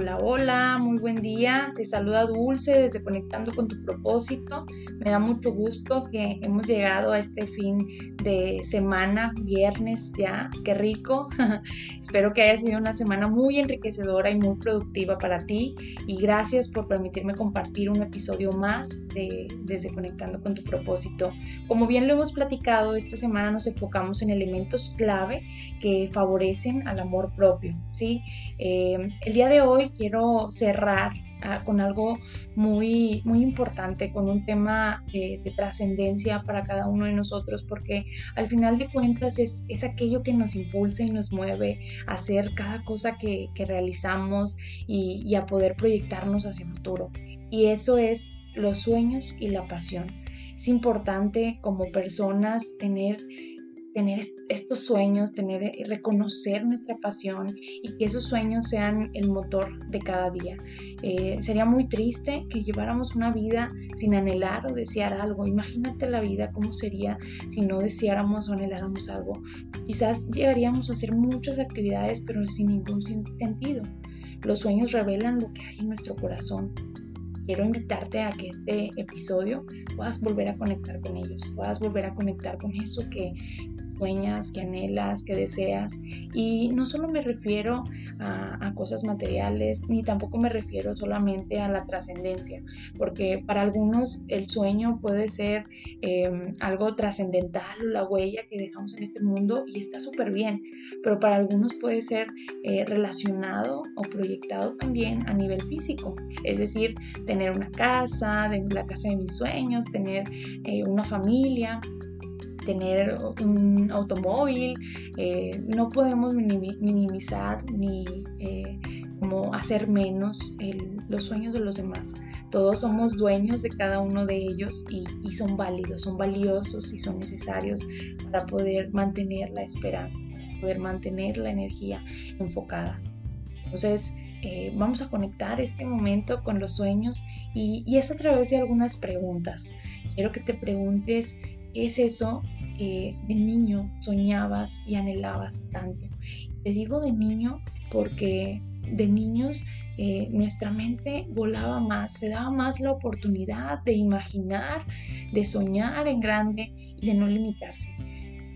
Hola, hola, muy buen día. Te saluda Dulce desde Conectando con tu propósito. Me da mucho gusto que hemos llegado a este fin de semana, viernes ya. Qué rico. Espero que haya sido una semana muy enriquecedora y muy productiva para ti. Y gracias por permitirme compartir un episodio más de desde Conectando con tu propósito. Como bien lo hemos platicado, esta semana nos enfocamos en elementos clave que favorecen al amor propio. ¿sí? Eh, el día de hoy quiero cerrar ah, con algo muy, muy importante, con un tema de trascendencia para cada uno de nosotros, porque al final de cuentas es, es, aquello que nos impulsa y nos mueve a hacer cada cosa que, que realizamos y, y a poder proyectarnos hacia el futuro. Y eso es los sueños y la pasión. Es importante como personas tener tener estos sueños, tener, eh, reconocer nuestra pasión y que esos sueños sean el motor de cada día. Eh, sería muy triste que lleváramos una vida sin anhelar o desear algo. Imagínate la vida cómo sería si no deseáramos o anheláramos algo. Pues quizás llegaríamos a hacer muchas actividades pero sin ningún sentido. Los sueños revelan lo que hay en nuestro corazón. Quiero invitarte a que este episodio puedas volver a conectar con ellos, puedas volver a conectar con eso que, que anhelas, que deseas. Y no solo me refiero a, cosas materiales, ni tampoco me refiero solamente a la trascendencia, porque para algunos el sueño puede ser em, algo trascendental, la huella que dejamos en este mundo y está súper bien, pero para algunos puede ser eh, relacionado o proyectado también a nivel físico, es decir, tener una casa, la casa de mis sueños, tener eh, una familia tener un automóvil, eh, no podemos minimizar ni eh, como hacer menos los sueños de los demás. Todos somos dueños de cada uno de ellos y, son válidos, son valiosos y son necesarios para poder mantener la esperanza, poder mantener la energía enfocada. Entonces, eh, vamos a conectar este momento con los sueños y, y, es a través de algunas preguntas. Quiero que te preguntes ¿Qué es eso que de niño soñabas y anhelabas tanto? Te digo de niño porque de niños eh, nuestra mente volaba más, se daba más la oportunidad de imaginar, de soñar en grande y de no limitarse.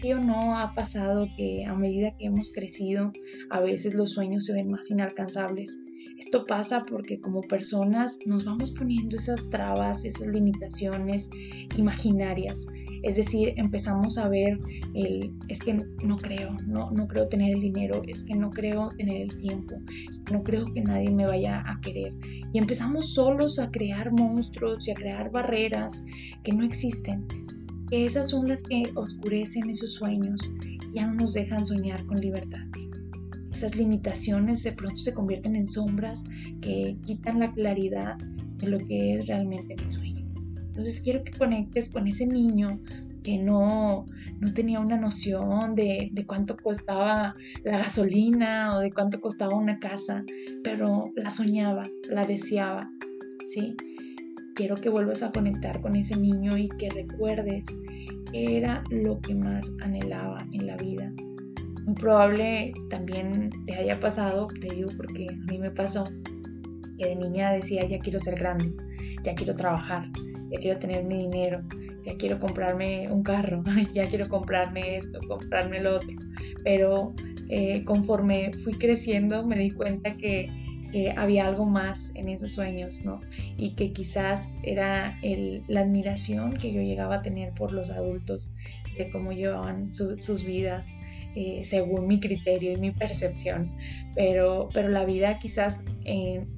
¿Sí o no ha pasado que a medida que hemos crecido, a veces los sueños se ven más inalcanzables? Esto pasa porque como personas nos vamos poniendo esas trabas, esas limitaciones imaginarias es decir, empezamos a ver el, es que no, creo, no, no creo tener el dinero, es que no creo tener el tiempo, es que no creo que nadie me vaya a querer. Y empezamos solos a crear monstruos y a crear barreras que no existen. Esas son las que oscurecen esos sueños, ya no nos dejan soñar con libertad. Esas limitaciones de pronto se convierten en sombras que quitan la claridad de lo que es realmente mi sueño. Entonces quiero que conectes con ese niño que no, no tenía una noción de, de, cuánto costaba la gasolina o de cuánto costaba una casa, pero la soñaba, la deseaba, ¿sí? Quiero que vuelvas a conectar con ese niño y que recuerdes que era lo que más anhelaba en la vida. Muy probable también te haya pasado, te digo porque a mí me pasó, que de niña decía, ya quiero ser grande, ya quiero trabajar, ya quiero tener mi dinero, ya quiero comprarme un carro, ya quiero comprarme esto, comprarme lo otro. Pero eh, conforme fui creciendo me di cuenta que había algo más en esos sueños, ¿no? Y que quizás era la admiración que yo llegaba a tener por los adultos, de cómo llevaban sus vidas, eh, según mi criterio y mi percepción, pero, pero la vida quizás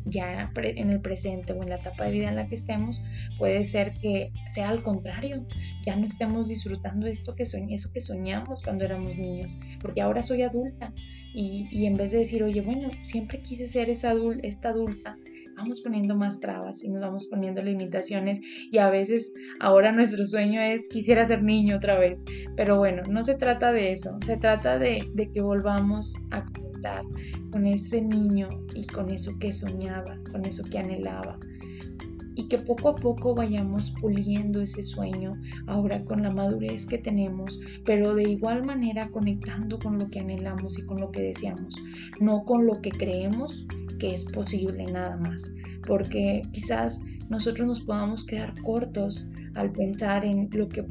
ya en el presente o en la etapa de vida en la que estemos puede ser que sea al contrario, ya no estemos disfrutando esto que eso que soñamos cuando éramos niños, porque ahora soy adulta. Y, y en vez de decir, oye, bueno, siempre quise ser esa esta adulta, vamos poniendo más trabas y nos vamos poniendo limitaciones y a veces ahora nuestro sueño es quisiera ser niño otra vez, pero bueno, no se trata de eso, se trata de, de que volvamos a conectar con ese niño y con eso que soñaba, con eso que anhelaba. Y que poco a poco vayamos puliendo ese sueño ahora con la madurez que tenemos, pero de igual manera conectando con lo que anhelamos y con lo que deseamos, no con lo que creemos que es posible nada más, porque quizás nosotros nos podamos quedar cortos al pensar en lo que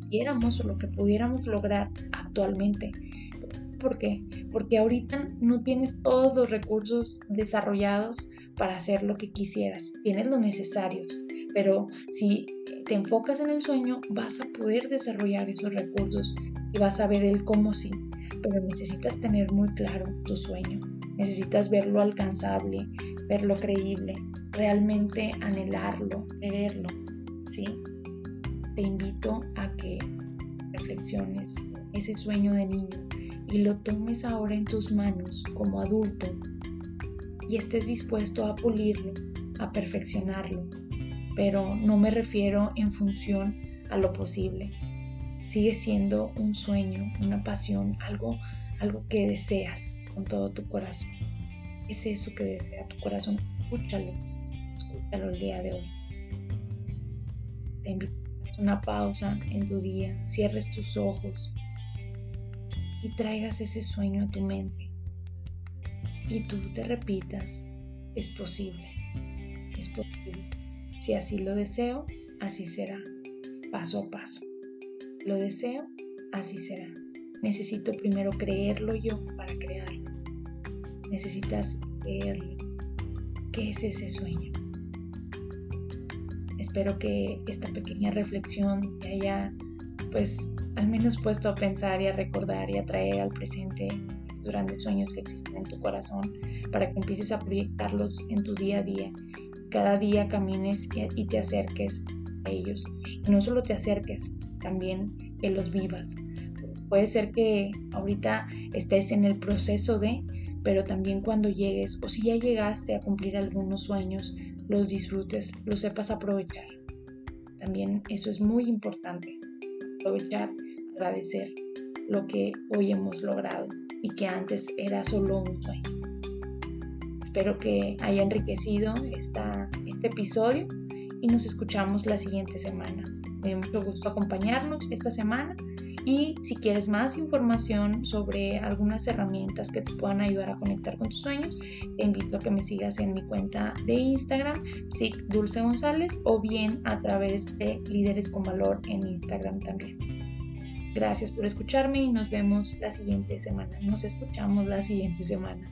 quisiéramos o lo que pudiéramos lograr actualmente. ¿Por qué? Porque ahorita no tienes todos los recursos desarrollados para hacer lo que quisieras, tienes los necesarios, pero si te enfocas en el sueño vas a poder desarrollar esos recursos y vas a ver el cómo sí, pero necesitas tener muy claro tu sueño, necesitas verlo alcanzable, verlo creíble, realmente anhelarlo, quererlo, ¿sí? Te invito a que reflexiones ese sueño de niño y lo tomes ahora en tus manos como adulto y estés dispuesto a pulirlo, a perfeccionarlo. Pero no me refiero en función a lo posible. Sigue siendo un sueño, una pasión, algo, algo que deseas con todo tu corazón. Es eso que desea tu corazón. Escúchalo, escúchalo el día de hoy. Te invito a una pausa en tu día, cierres tus ojos y traigas ese sueño a tu mente. Y tú te repitas, es posible, es posible. Si así lo deseo, así será, paso a paso. Lo deseo, así será. Necesito primero creerlo yo para crearlo. Necesitas creerlo. ¿Qué es ese sueño? Espero que esta pequeña reflexión te haya pues al menos puesto a pensar y a recordar y a traer al presente esos grandes sueños que existen en tu corazón para que empieces a proyectarlos en tu día a día. Cada día camines y te acerques a ellos. Y no solo te acerques, también que los vivas. Puede ser que ahorita estés en el proceso de, pero también cuando llegues o si ya llegaste a cumplir algunos sueños, los disfrutes, los sepas aprovechar. También eso es muy importante aprovechar, agradecer lo que hoy hemos logrado y que antes era solo un sueño. Espero que haya enriquecido esta, este episodio y nos escuchamos la siguiente semana. Me dio mucho gusto acompañarnos esta semana y si quieres más información sobre algunas herramientas que te puedan ayudar a conectar con tus sueños, te invito a que me sigas en mi cuenta de Instagram, SIC Dulce González, o bien a través de Líderes con Valor en Instagram también. Gracias por escucharme y nos vemos la siguiente semana. Nos escuchamos la siguiente semana.